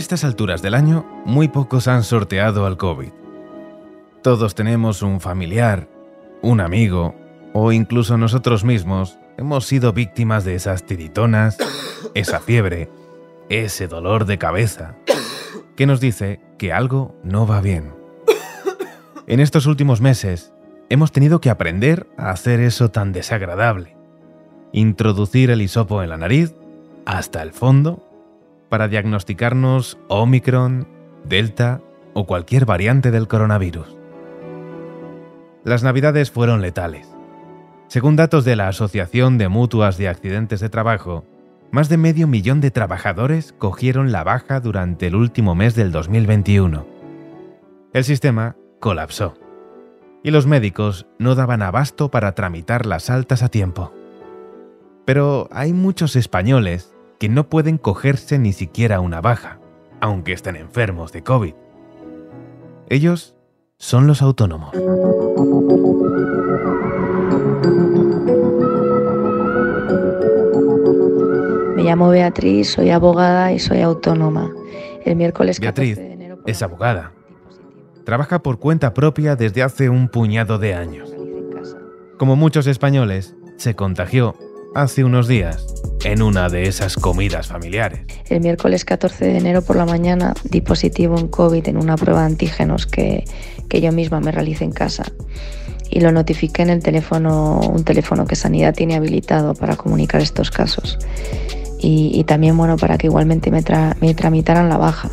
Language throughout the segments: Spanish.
estas alturas del año, muy pocos han sorteado al COVID. Todos tenemos un familiar, un amigo o incluso nosotros mismos hemos sido víctimas de esas tiritonas, esa fiebre, ese dolor de cabeza, que nos dice que algo no va bien. En estos últimos meses hemos tenido que aprender a hacer eso tan desagradable. Introducir el hisopo en la nariz hasta el fondo para diagnosticarnos Omicron, Delta o cualquier variante del coronavirus. Las navidades fueron letales. Según datos de la Asociación de Mutuas de Accidentes de Trabajo, más de medio millón de trabajadores cogieron la baja durante el último mes del 2021. El sistema colapsó y los médicos no daban abasto para tramitar las altas a tiempo. Pero hay muchos españoles que no pueden cogerse ni siquiera una baja, aunque estén enfermos de COVID. Ellos son los autónomos. Me llamo Beatriz, soy abogada y soy autónoma. El miércoles Beatriz es abogada. Trabaja por cuenta propia desde hace un puñado de años. Como muchos españoles, se contagió hace unos días en una de esas comidas familiares. El miércoles 14 de enero por la mañana di positivo en COVID en una prueba de antígenos que, que yo misma me realicé en casa. Y lo notifiqué en el teléfono, un teléfono que Sanidad tiene habilitado para comunicar estos casos. Y, también bueno para que igualmente me, me tramitaran la baja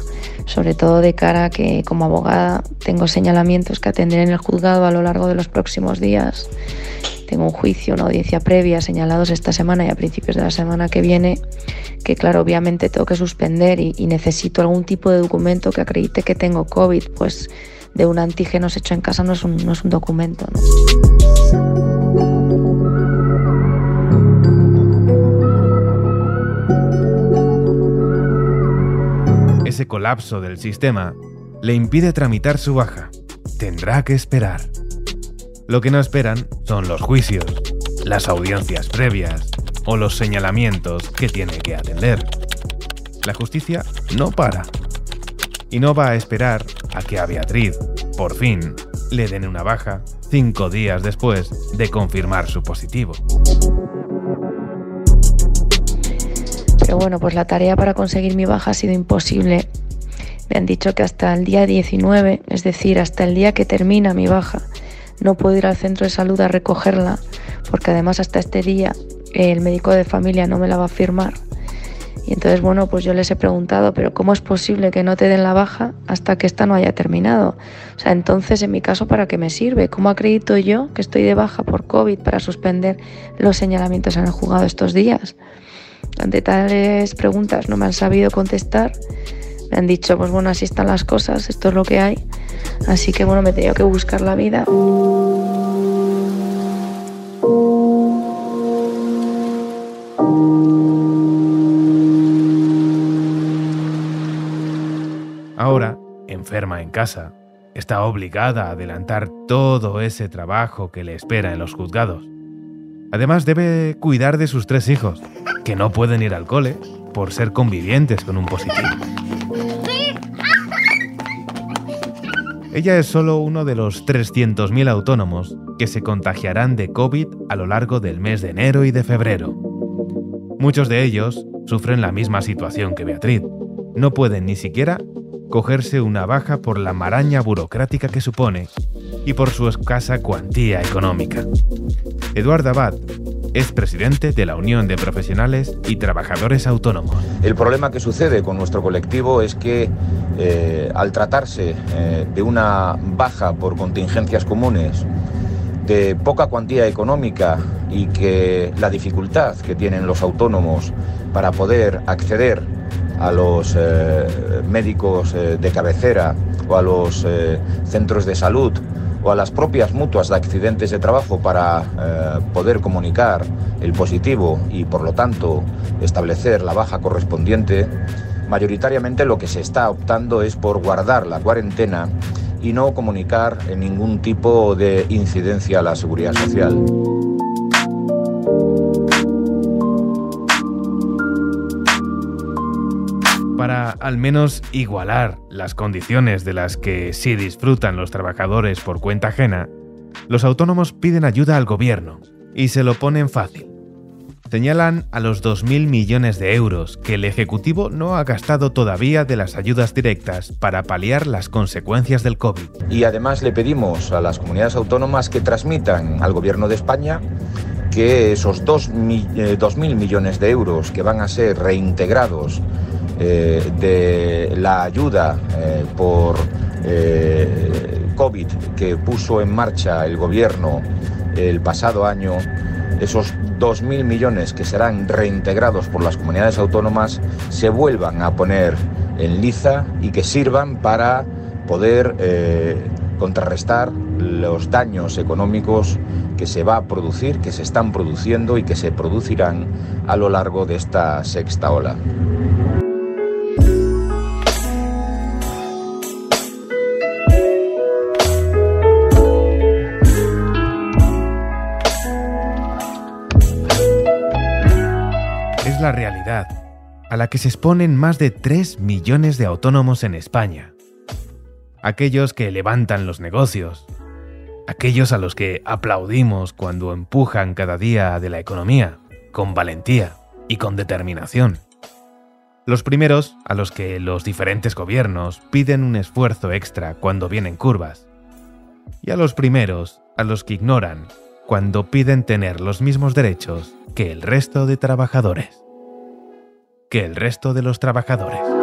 sobre todo de cara a que como abogada tengo señalamientos que atender en el juzgado a lo largo de los próximos días. Tengo un juicio, una audiencia previa señalados esta semana y a principios de la semana que viene, que claro, obviamente tengo que suspender y, necesito algún tipo de documento que acredite que tengo COVID, pues de un antígeno hecho en casa no es un, no es un documento. Ese colapso del sistema le impide tramitar su baja. Tendrá que esperar. Lo que no esperan son los juicios, las audiencias previas o los señalamientos que tiene que atender. La justicia no para. Y no va a esperar a que a Beatriz, por fin, le den una baja cinco días después de confirmar su positivo. Pero bueno, pues la tarea para conseguir mi baja ha sido imposible. Me han dicho que hasta el día 19, es decir, hasta el día que termina mi baja, no puedo ir al centro de salud a recogerla, porque además hasta este día el médico de familia no me la va a firmar. Y entonces, bueno, pues yo les he preguntado, pero ¿cómo es posible que no te den la baja hasta que esta no haya terminado? O sea, entonces, en mi caso, ¿para qué me sirve? ¿Cómo acredito yo que estoy de baja por COVID para suspender los señalamientos en el juzgado estos días? Ante tales preguntas no me han sabido contestar. Me han dicho, pues bueno, así están las cosas, esto es lo que hay. Así que bueno, me he tenido que buscar la vida. Ahora, enferma en casa, está obligada a adelantar todo ese trabajo que le espera en los juzgados. Además debe cuidar de sus tres hijos, que no pueden ir al cole por ser convivientes con un positivo. Ella es solo uno de los 300.000 autónomos que se contagiarán de COVID a lo largo del mes de enero y de febrero. Muchos de ellos sufren la misma situación que Beatriz. No pueden ni siquiera cogerse una baja por la maraña burocrática que supone y por su escasa cuantía económica. Eduardo Abad es presidente de la Unión de Profesionales y Trabajadores Autónomos. El problema que sucede con nuestro colectivo es que eh, al tratarse eh, de una baja por contingencias comunes, de poca cuantía económica y que la dificultad que tienen los autónomos para poder acceder a los eh, médicos de cabecera o a los centros de salud o a las propias mutuas de accidentes de trabajo para eh, poder comunicar el positivo y por lo tanto establecer la baja correspondiente, mayoritariamente lo que se está optando es por guardar la cuarentena y no comunicar en ningún tipo de incidencia a la seguridad social. Para al menos igualar las condiciones de las que sí disfrutan los trabajadores por cuenta ajena, los autónomos piden ayuda al gobierno y se lo ponen fácil. Señalan a los 2.000 millones de euros que el Ejecutivo no ha gastado todavía de las ayudas directas para paliar las consecuencias del COVID. Y además le pedimos a las comunidades autónomas que transmitan al Gobierno de España que esos 2.000 millones de euros que van a ser reintegrados eh, de la ayuda eh, por eh, COVID que puso en marcha el gobierno el pasado año, esos 2.000 millones que serán reintegrados por las comunidades autónomas se vuelvan a poner en liza y que sirvan para poder contrarrestar los daños económicos que se va a producir, que se están produciendo y que se producirán a lo largo de esta sexta ola. A la que se exponen más de 3 millones de autónomos en España. Aquellos que levantan los negocios, aquellos a los que aplaudimos cuando empujan cada día de la economía, con valentía y con determinación. Los primeros a los que los diferentes gobiernos piden un esfuerzo extra cuando vienen curvas. Y a los primeros a los que ignoran cuando piden tener los mismos derechos que el resto de trabajadores. Que el resto de los trabajadores.